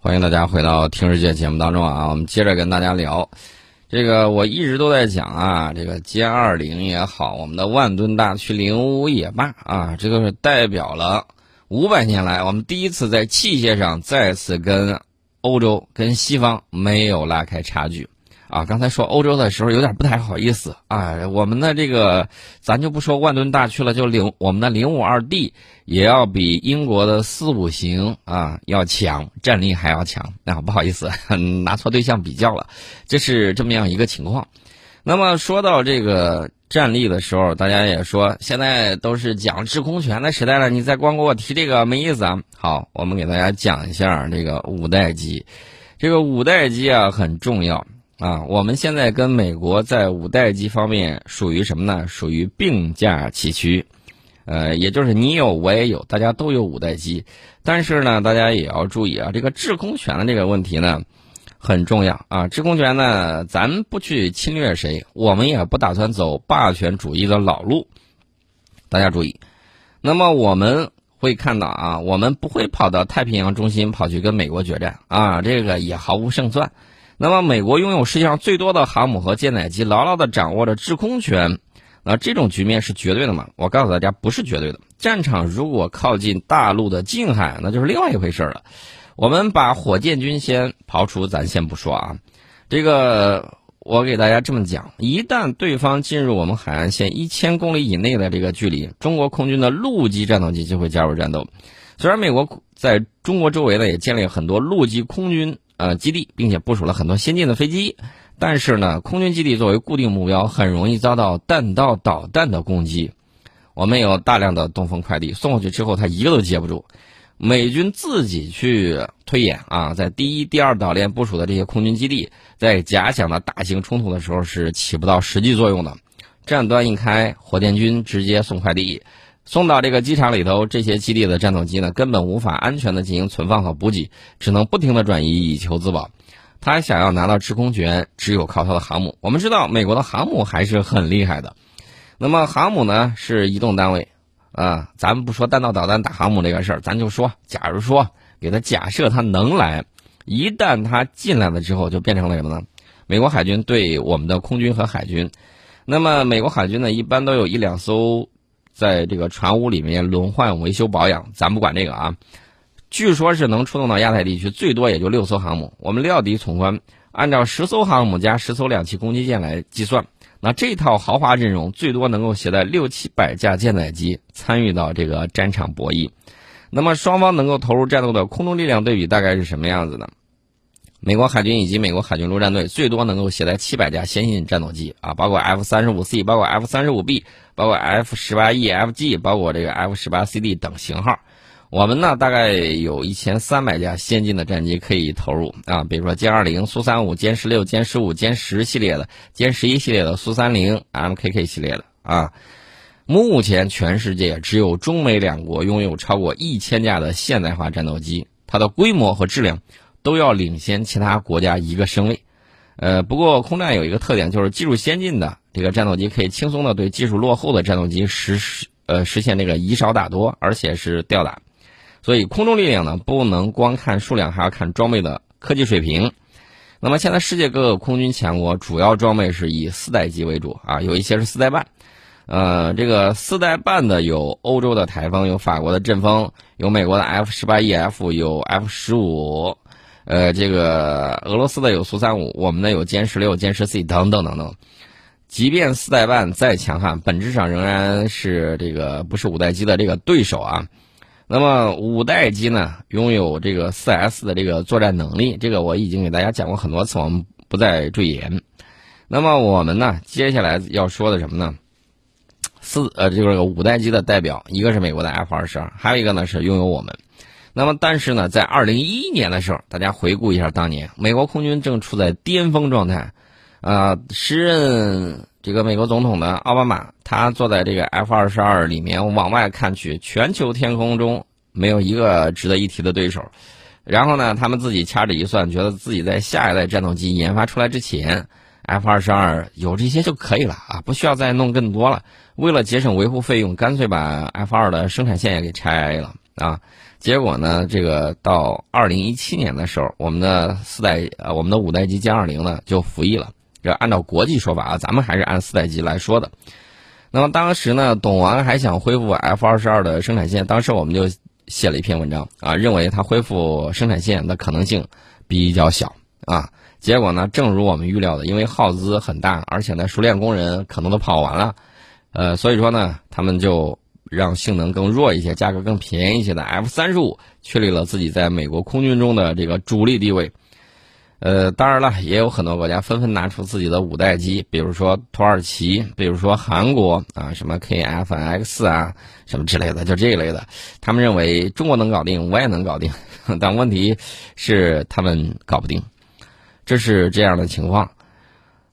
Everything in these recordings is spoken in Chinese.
欢迎大家回到《听世界》节目当中啊，我们接着跟大家聊。这个我一直都在讲啊，这个歼二零也好，我们的万吨大驱零五也罢啊，这个是代表了五百年来我们第一次在器械上再次跟欧洲、跟西方没有拉开差距。啊，刚才说欧洲的时候有点不太好意思啊。我们的这个，咱就不说万吨大驱了，就零我们的零五二 D 也要比英国的四五型啊要强，战力还要强。那不好意思，拿错对象比较了，这是这么样一个情况。那么说到这个战力的时候，大家也说现在都是讲制空权的时代了，你再光给我提这个没意思啊。好，我们给大家讲一下这个五代机，这个五代机啊很重要。啊，我们现在跟美国在五代机方面属于什么呢？属于并驾齐驱，呃，也就是你有我也有，大家都有五代机。但是呢，大家也要注意啊，这个制空权的这个问题呢很重要啊。制空权呢，咱不去侵略谁，我们也不打算走霸权主义的老路。大家注意，那么我们会看到啊，我们不会跑到太平洋中心跑去跟美国决战啊，这个也毫无胜算。那么，美国拥有世界上最多的航母和舰载机，牢牢地掌握着制空权，那这种局面是绝对的吗？我告诉大家，不是绝对的。战场如果靠近大陆的近海，那就是另外一回事了。我们把火箭军先刨除，咱先不说啊。这个，我给大家这么讲：一旦对方进入我们海岸线一千公里以内的这个距离，中国空军的陆基战斗机就会加入战斗。虽然美国在中国周围呢，也建立很多陆基空军。呃，基地，并且部署了很多先进的飞机，但是呢，空军基地作为固定目标，很容易遭到弹道导弹的攻击。我们有大量的东风快递送过去之后，它一个都接不住。美军自己去推演啊，在第一、第二岛链部署的这些空军基地，在假想的大型冲突的时候是起不到实际作用的。战端一开，火箭军直接送快递。送到这个机场里头，这些基地的战斗机呢，根本无法安全的进行存放和补给，只能不停的转移以求自保。他想要拿到制空权，只有靠他的航母。我们知道，美国的航母还是很厉害的。那么航母呢，是移动单位啊。咱们不说弹道导弹打航母这个事儿，咱就说，假如说给他假设他能来，一旦他进来了之后，就变成了什么呢？美国海军对我们的空军和海军，那么美国海军呢，一般都有一两艘。在这个船坞里面轮换维修保养，咱不管这个啊。据说是能出动到亚太地区，最多也就六艘航母。我们料敌从宽，按照十艘航母加十艘两栖攻击舰来计算，那这套豪华阵容最多能够携带六七百架舰载机参与到这个战场博弈。那么双方能够投入战斗的空中力量对比大概是什么样子呢？美国海军以及美国海军陆战队最多能够携带七百架先进战斗机啊，包括 F 三十五 C，包括 F 三十五 B，包括 F 十八 E、F G，包括这个 F 十八 C D 等型号。我们呢，大概有一千三百架先进的战机可以投入啊，比如说歼二零、苏三五、歼十六、歼十五、歼十系列的、歼十一系列的、苏三零、M K K 系列的啊。目前全世界只有中美两国拥有超过一千架的现代化战斗机，它的规模和质量。都要领先其他国家一个升位，呃，不过空战有一个特点，就是技术先进的这个战斗机可以轻松的对技术落后的战斗机实施呃实现这个以少打多，而且是吊打。所以空中力量呢，不能光看数量，还要看装备的科技水平。那么现在世界各个空军强国主要装备是以四代机为主啊，有一些是四代半。呃，这个四代半的有欧洲的台风，有法国的阵风，有美国的 F 十八 EF，有 F 十五。呃，这个俄罗斯的有苏三五，我们的有歼十六、歼十 C 等等等等。即便四代半再强悍，本质上仍然是这个不是五代机的这个对手啊。那么五代机呢，拥有这个四 S 的这个作战能力，这个我已经给大家讲过很多次，我们不再赘言。那么我们呢，接下来要说的什么呢？四呃，这个五代机的代表，一个是美国的 F 二十二，还有一个呢是拥有我们。那么，但是呢，在二零一一年的时候，大家回顾一下当年，美国空军正处在巅峰状态，啊，时任这个美国总统的奥巴马，他坐在这个 F 二十二里面往外看去，全球天空中没有一个值得一提的对手。然后呢，他们自己掐指一算，觉得自己在下一代战斗机研发出来之前，F 二十二有这些就可以了啊，不需要再弄更多了。为了节省维护费用，干脆把 F 二的生产线也给拆了。啊。结果呢，这个到二零一七年的时候，我们的四代呃，我们的五代机歼二零呢就服役了。这按照国际说法啊，咱们还是按四代机来说的。那么当时呢，董王还想恢复 F 二十二的生产线，当时我们就写了一篇文章啊，认为它恢复生产线的可能性比较小啊。结果呢，正如我们预料的，因为耗资很大，而且呢，熟练工人可能都跑完了，呃，所以说呢，他们就。让性能更弱一些、价格更便宜一些的 F 三十五确立了自己在美国空军中的这个主力地位。呃，当然了，也有很多国家纷纷拿出自己的五代机，比如说土耳其，比如说韩国啊，什么 KF-X 啊，什么之类的，就这一类的。他们认为中国能搞定，我也能搞定，但问题是他们搞不定，这是这样的情况。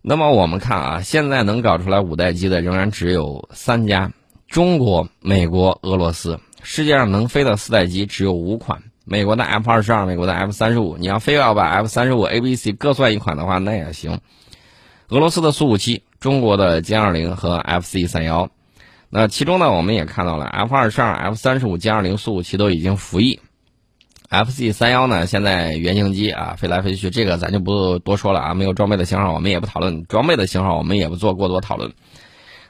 那么我们看啊，现在能搞出来五代机的仍然只有三家。中国、美国、俄罗斯，世界上能飞的四代机只有五款。美国的 F 二十二，美国的 F 三十五。你要非要把 F 三十五、A、B、C 各算一款的话，那也行。俄罗斯的苏五七，中国的歼二零和 F C 三幺。那其中呢，我们也看到了 F 二十二、F 三十五、歼二零、苏五七都已经服役。F C 三幺呢，现在原型机啊飞来飞去，这个咱就不多说了啊。没有装备的型号，我们也不讨论；装备的型号，我们也不做过多讨论。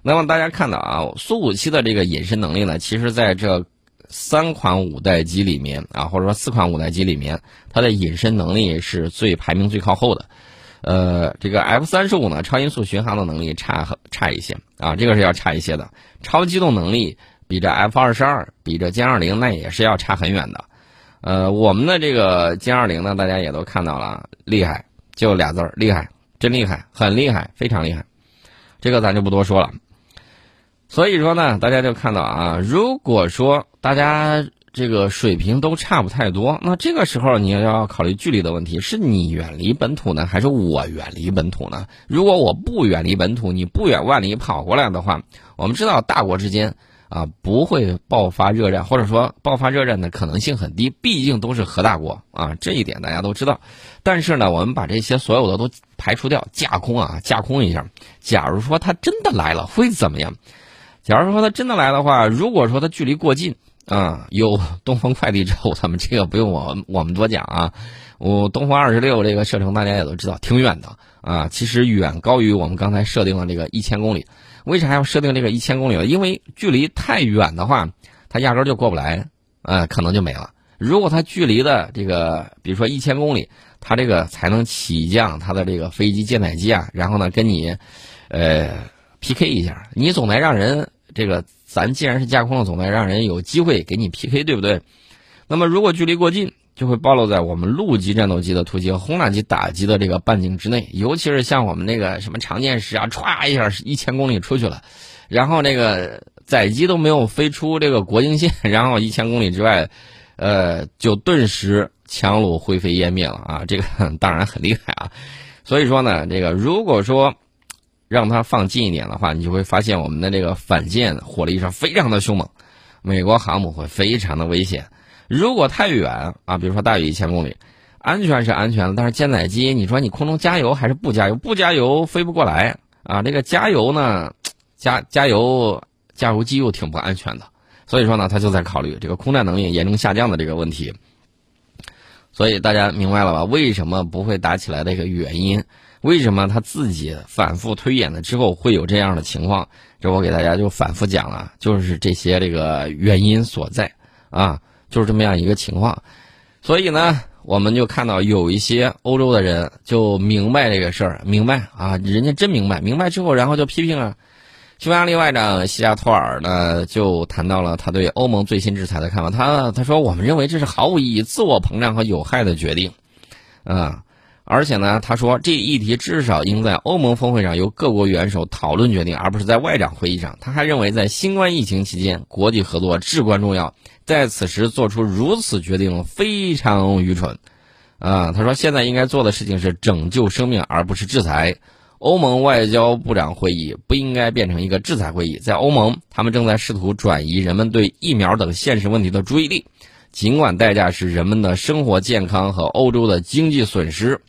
那么大家看到啊，苏五七的这个隐身能力呢，其实在这三款五代机里面啊，或者说四款五代机里面，它的隐身能力是最排名最靠后的。呃，这个 F 三十五呢，超音速巡航的能力差差一些啊，这个是要差一些的。超机动能力比这 F 二十二，比这歼二零那也是要差很远的。呃，我们的这个歼二零呢，大家也都看到了，厉害，就俩字儿，厉害，真厉害，很厉害，非常厉害。这个咱就不多说了。所以说呢，大家就看到啊，如果说大家这个水平都差不太多，那这个时候你要考虑距离的问题，是你远离本土呢，还是我远离本土呢？如果我不远离本土，你不远万里跑过来的话，我们知道大国之间啊不会爆发热战，或者说爆发热战的可能性很低，毕竟都是核大国啊，这一点大家都知道。但是呢，我们把这些所有的都排除掉，架空啊，架空一下，假如说他真的来了，会怎么样？假如说他真的来的话，如果说他距离过近啊，有东风快递之后，咱们这个不用我我们多讲啊。我东风二十六这个射程大家也都知道，挺远的啊，其实远高于我们刚才设定的这个一千公里。为啥要设定这个一千公里？因为距离太远的话，它压根就过不来，啊，可能就没了。如果它距离的这个，比如说一千公里，它这个才能起降它的这个飞机舰载机啊，然后呢跟你，呃，PK 一下，你总得让人。这个咱既然是架空了，总得让人有机会给你 PK，对不对？那么如果距离过近，就会暴露在我们陆基战斗机的突击和轰炸机打击的这个半径之内。尤其是像我们那个什么长剑十啊，歘一下一千公里出去了，然后那个载机都没有飞出这个国境线，然后一千公里之外，呃，就顿时强弩灰飞烟灭了啊！这 个当然很厉害啊。所以说呢，这个如果说。让它放近一点的话，你就会发现我们的这个反舰火力上非常的凶猛，美国航母会非常的危险。如果太远啊，比如说大于一千公里，安全是安全的，但是舰载机，你说你空中加油还是不加油？不加油飞不过来啊。这个加油呢，加加油加油机又挺不安全的，所以说呢，他就在考虑这个空战能力严重下降的这个问题。所以大家明白了吧？为什么不会打起来的一个原因？为什么他自己反复推演了之后会有这样的情况？这我给大家就反复讲了，就是这些这个原因所在啊，就是这么样一个情况。所以呢，我们就看到有一些欧洲的人就明白这个事儿，明白啊，人家真明白，明白之后，然后就批评了。匈牙利外长西亚托尔呢，就谈到了他对欧盟最新制裁的看法。他他说，我们认为这是毫无意义、自我膨胀和有害的决定，啊。而且呢，他说这一议题至少应在欧盟峰会上由各国元首讨论决定，而不是在外长会议上。他还认为，在新冠疫情期间，国际合作至关重要，在此时做出如此决定非常愚蠢。啊，他说现在应该做的事情是拯救生命，而不是制裁。欧盟外交部长会议不应该变成一个制裁会议。在欧盟，他们正在试图转移人们对疫苗等现实问题的注意力，尽管代价是人们的生活健康和欧洲的经济损失。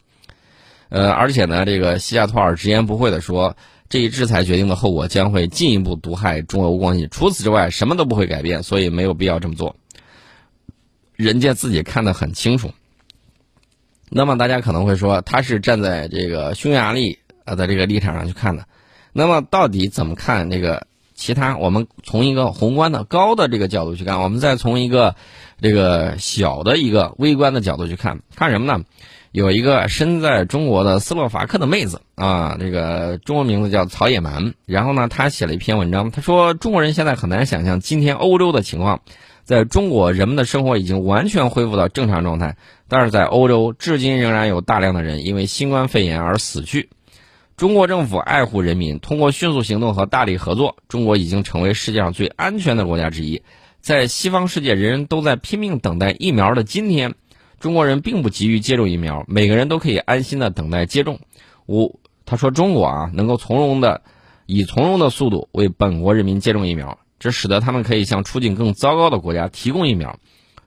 呃，而且呢，这个西亚托尔直言不讳地说，这一制裁决定的后果将会进一步毒害中欧关系。除此之外，什么都不会改变，所以没有必要这么做。人家自己看得很清楚。那么大家可能会说，他是站在这个匈牙利啊的这个立场上去看的。那么到底怎么看这个其他？我们从一个宏观的高的这个角度去看，我们再从一个这个小的一个微观的角度去看，看什么呢？有一个身在中国的斯洛伐克的妹子啊，这个中文名字叫曹野蛮。然后呢，她写了一篇文章，她说中国人现在很难想象今天欧洲的情况。在中国，人们的生活已经完全恢复到正常状态，但是在欧洲，至今仍然有大量的人因为新冠肺炎而死去。中国政府爱护人民，通过迅速行动和大力合作，中国已经成为世界上最安全的国家之一。在西方世界人人都在拼命等待疫苗的今天，中国人并不急于接种疫苗，每个人都可以安心的等待接种。五，他说中国啊，能够从容的，以从容的速度为本国人民接种疫苗。这使得他们可以向处境更糟糕的国家提供疫苗。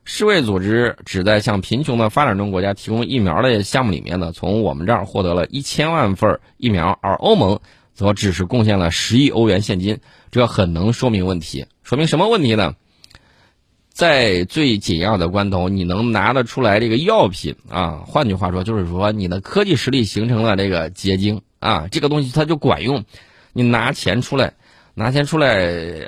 世卫组织旨在向贫穷的发展中国家提供疫苗的项目里面呢，从我们这儿获得了一千万份疫苗，而欧盟则只是贡献了十亿欧元现金。这很能说明问题。说明什么问题呢？在最紧要的关头，你能拿得出来这个药品啊？换句话说，就是说你的科技实力形成了这个结晶啊，这个东西它就管用。你拿钱出来。拿钱出来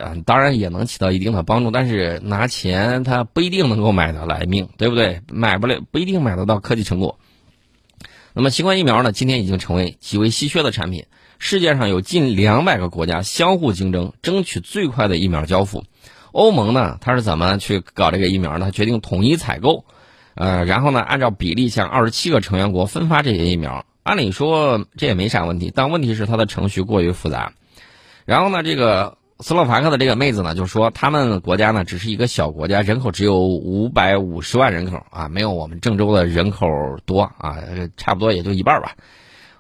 啊，当然也能起到一定的帮助，但是拿钱它不一定能够买得来命，对不对？买不了不一定买得到科技成果。那么新冠疫苗呢？今天已经成为极为稀缺的产品，世界上有近两百个国家相互竞争，争取最快的疫苗交付。欧盟呢，它是怎么去搞这个疫苗呢？决定统一采购，呃，然后呢，按照比例向二十七个成员国分发这些疫苗。按理说这也没啥问题，但问题是它的程序过于复杂。然后呢，这个斯洛伐克的这个妹子呢，就说他们国家呢只是一个小国家，人口只有五百五十万人口啊，没有我们郑州的人口多啊，差不多也就一半吧。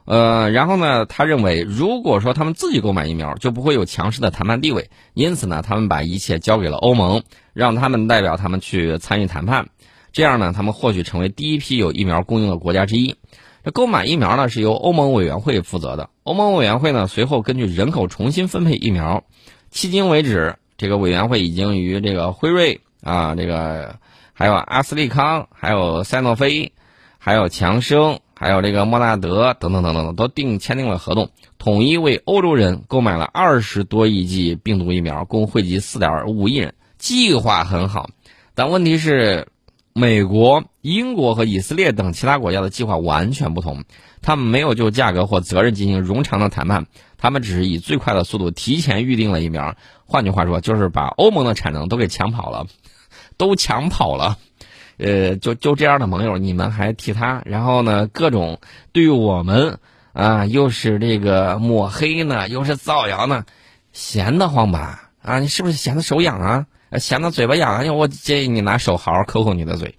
呃，然后呢，他认为如果说他们自己购买疫苗，就不会有强势的谈判地位，因此呢，他们把一切交给了欧盟，让他们代表他们去参与谈判，这样呢，他们或许成为第一批有疫苗供应的国家之一。这购买疫苗呢是由欧盟委员会负责的。欧盟委员会呢随后根据人口重新分配疫苗。迄今为止，这个委员会已经与这个辉瑞啊，这个还有阿斯利康、还有赛诺菲、还有强生、还有这个莫纳德等等等等等都订签订了合同，统一为欧洲人购买了二十多亿剂病毒疫苗，共惠及四点五亿人。计划很好，但问题是。美国、英国和以色列等其他国家的计划完全不同，他们没有就价格或责任进行冗长的谈判，他们只是以最快的速度提前预定了疫苗。换句话说，就是把欧盟的产能都给抢跑了，都抢跑了。呃，就就这样的盟友，你们还替他，然后呢，各种对我们啊，又是这个抹黑呢，又是造谣呢，闲得慌吧？啊，你是不是闲得手痒啊？闲得嘴巴痒，哎我建议你拿手好好抠抠你的嘴。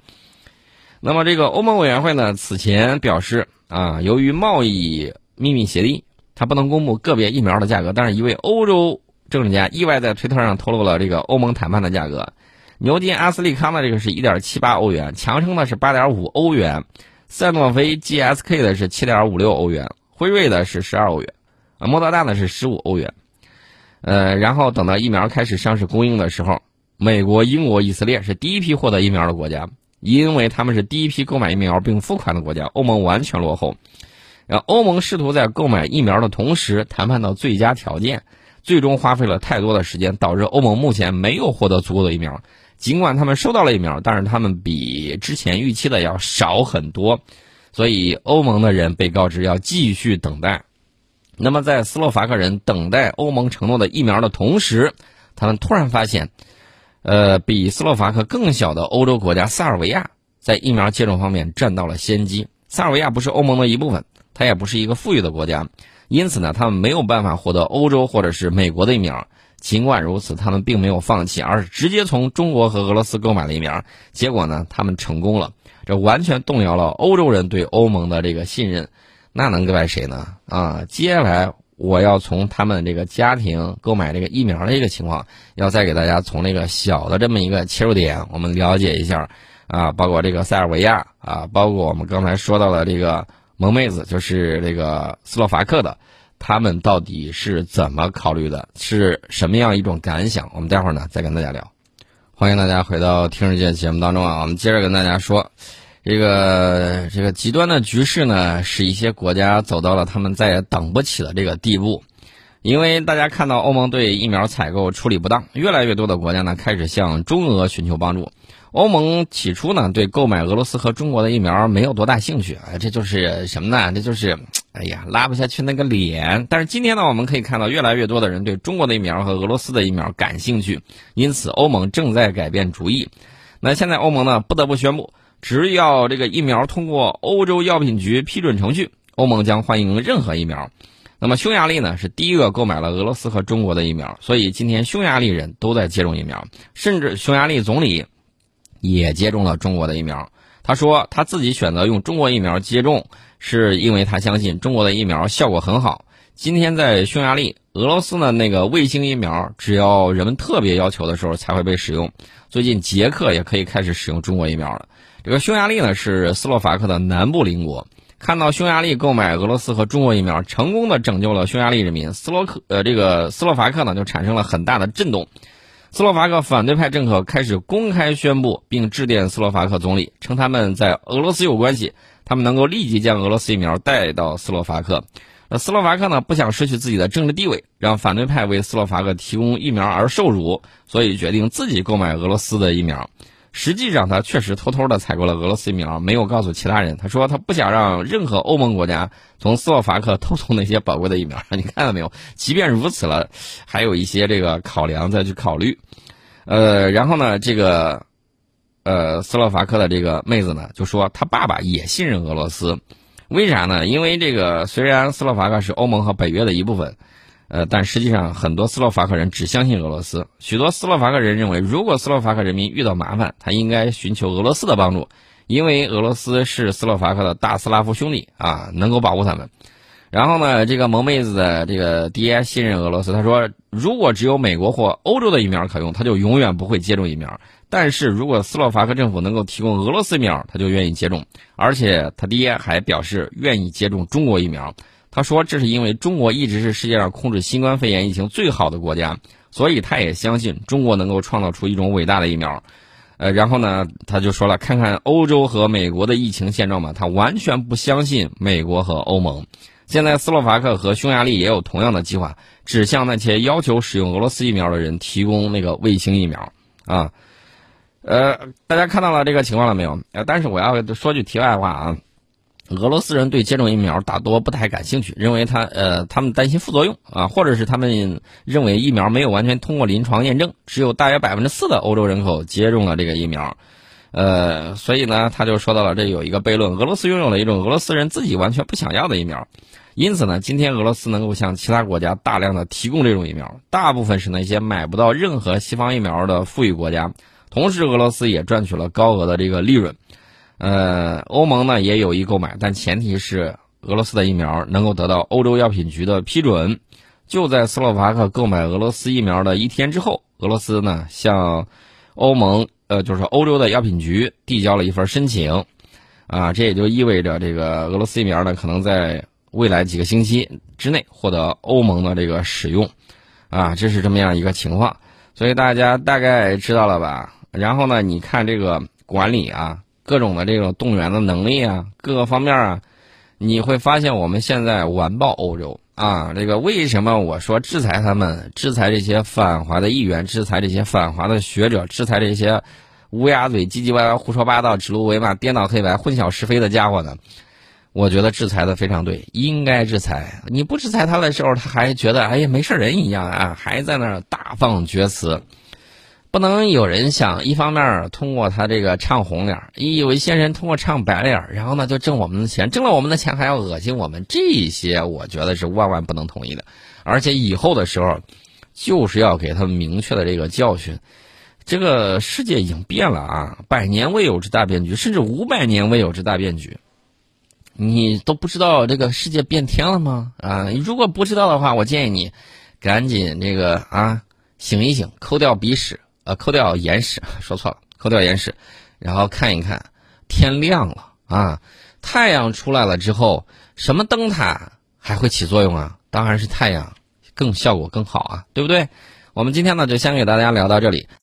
那么，这个欧盟委员会呢，此前表示啊，由于贸易秘密协议，它不能公布个别疫苗的价格。但是，一位欧洲政治家意外在推特上透露了这个欧盟谈判的价格：牛津阿斯利康的这个是一点七八欧元，强生的是八点五欧元，赛诺菲 GSK 的是七点五六欧元，辉瑞的是十二欧元，啊，莫德纳的是十五欧元。呃，然后等到疫苗开始上市供应的时候。美国、英国、以色列是第一批获得疫苗的国家，因为他们是第一批购买疫苗并付款的国家。欧盟完全落后。然后欧盟试图在购买疫苗的同时谈判到最佳条件，最终花费了太多的时间，导致欧盟目前没有获得足够的疫苗。尽管他们收到了疫苗，但是他们比之前预期的要少很多，所以欧盟的人被告知要继续等待。那么，在斯洛伐克人等待欧盟承诺的疫苗的同时，他们突然发现。呃，比斯洛伐克更小的欧洲国家塞尔维亚在疫苗接种方面占到了先机。塞尔维亚不是欧盟的一部分，它也不是一个富裕的国家，因此呢，他们没有办法获得欧洲或者是美国的疫苗。尽管如此，他们并没有放弃，而是直接从中国和俄罗斯购买了疫苗。结果呢，他们成功了，这完全动摇了欧洲人对欧盟的这个信任。那能怪谁呢？啊，接下来。我要从他们这个家庭购买这个疫苗的一个情况，要再给大家从那个小的这么一个切入点，我们了解一下啊，包括这个塞尔维亚啊，包括我们刚才说到的这个萌妹子，就是这个斯洛伐克的，他们到底是怎么考虑的，是什么样一种感想？我们待会儿呢再跟大家聊。欢迎大家回到《听世界》节目当中啊！我们接着跟大家说，这个这个极端的局势呢，使一些国家走到了他们再也等不起的这个地步。因为大家看到欧盟对疫苗采购处理不当，越来越多的国家呢开始向中俄寻求帮助。欧盟起初呢对购买俄罗斯和中国的疫苗没有多大兴趣，啊，这就是什么呢？这就是，哎呀，拉不下去那个脸。但是今天呢，我们可以看到越来越多的人对中国的疫苗和俄罗斯的疫苗感兴趣，因此欧盟正在改变主意。那现在欧盟呢不得不宣布，只要这个疫苗通过欧洲药品局批准程序，欧盟将欢迎任何疫苗。那么匈牙利呢是第一个购买了俄罗斯和中国的疫苗，所以今天匈牙利人都在接种疫苗，甚至匈牙利总理也接种了中国的疫苗。他说他自己选择用中国疫苗接种，是因为他相信中国的疫苗效果很好。今天在匈牙利，俄罗斯的那个卫星疫苗，只要人们特别要求的时候才会被使用。最近捷克也可以开始使用中国疫苗了。这个匈牙利呢是斯洛伐克的南部邻国。看到匈牙利购买俄罗斯和中国疫苗，成功的拯救了匈牙利人民，斯洛克呃这个斯洛伐克呢就产生了很大的震动。斯洛伐克反对派政客开始公开宣布，并致电斯洛伐克总理，称他们在俄罗斯有关系，他们能够立即将俄罗斯疫苗带到斯洛伐克。那斯洛伐克呢不想失去自己的政治地位，让反对派为斯洛伐克提供疫苗而受辱，所以决定自己购买俄罗斯的疫苗。实际上，他确实偷偷的采购了俄罗斯疫苗，没有告诉其他人。他说他不想让任何欧盟国家从斯洛伐克偷走那些宝贵的疫苗。你看到没有？即便如此了，还有一些这个考量再去考虑。呃，然后呢，这个呃斯洛伐克的这个妹子呢，就说他爸爸也信任俄罗斯，为啥呢？因为这个虽然斯洛伐克是欧盟和北约的一部分。呃，但实际上，很多斯洛伐克人只相信俄罗斯。许多斯洛伐克人认为，如果斯洛伐克人民遇到麻烦，他应该寻求俄罗斯的帮助，因为俄罗斯是斯洛伐克的大斯拉夫兄弟啊，能够保护他们。然后呢，这个萌妹子的这个爹信任俄罗斯，他说，如果只有美国或欧洲的疫苗可用，他就永远不会接种疫苗。但是如果斯洛伐克政府能够提供俄罗斯疫苗，他就愿意接种。而且他爹还表示愿意接种中国疫苗。他说：“这是因为中国一直是世界上控制新冠肺炎疫情最好的国家，所以他也相信中国能够创造出一种伟大的疫苗。”呃，然后呢，他就说了：“看看欧洲和美国的疫情现状吧，他完全不相信美国和欧盟。现在斯洛伐克和匈牙利也有同样的计划，只向那些要求使用俄罗斯疫苗的人提供那个卫星疫苗。”啊，呃，大家看到了这个情况了没有？呃，但是我要说句题外话啊。俄罗斯人对接种疫苗大多不太感兴趣，认为他呃，他们担心副作用啊，或者是他们认为疫苗没有完全通过临床验证，只有大约百分之四的欧洲人口接种了这个疫苗，呃，所以呢，他就说到了这有一个悖论：俄罗斯拥有了一种俄罗斯人自己完全不想要的疫苗，因此呢，今天俄罗斯能够向其他国家大量的提供这种疫苗，大部分是那些买不到任何西方疫苗的富裕国家，同时俄罗斯也赚取了高额的这个利润。呃，欧盟呢也有意购买，但前提是俄罗斯的疫苗能够得到欧洲药品局的批准。就在斯洛伐克购买俄罗斯疫苗的一天之后，俄罗斯呢向欧盟，呃，就是欧洲的药品局递交了一份申请。啊，这也就意味着这个俄罗斯疫苗呢可能在未来几个星期之内获得欧盟的这个使用。啊，这是这么样一个情况，所以大家大概知道了吧？然后呢，你看这个管理啊。各种的这种动员的能力啊，各个方面啊，你会发现我们现在完爆欧洲啊！这个为什么我说制裁他们，制裁这些反华的议员，制裁这些反华的学者，制裁这些乌鸦嘴、唧唧歪歪、胡说八道、指鹿为马、颠倒黑白、混淆是非的家伙呢？我觉得制裁的非常对，应该制裁。你不制裁他的时候，他还觉得哎呀没事人一样啊，还在那儿大放厥词。不能有人想一方面通过他这个唱红脸，一有一些人通过唱白脸，然后呢就挣我们的钱，挣了我们的钱还要恶心我们，这些我觉得是万万不能同意的。而且以后的时候，就是要给他们明确的这个教训。这个世界已经变了啊，百年未有之大变局，甚至五百年未有之大变局，你都不知道这个世界变天了吗？啊，如果不知道的话，我建议你赶紧这个啊醒一醒，抠掉鼻屎。呃，抠掉岩石，说错了，抠掉岩石，然后看一看，天亮了啊，太阳出来了之后，什么灯塔还会起作用啊？当然是太阳，更效果更好啊，对不对？我们今天呢，就先给大家聊到这里。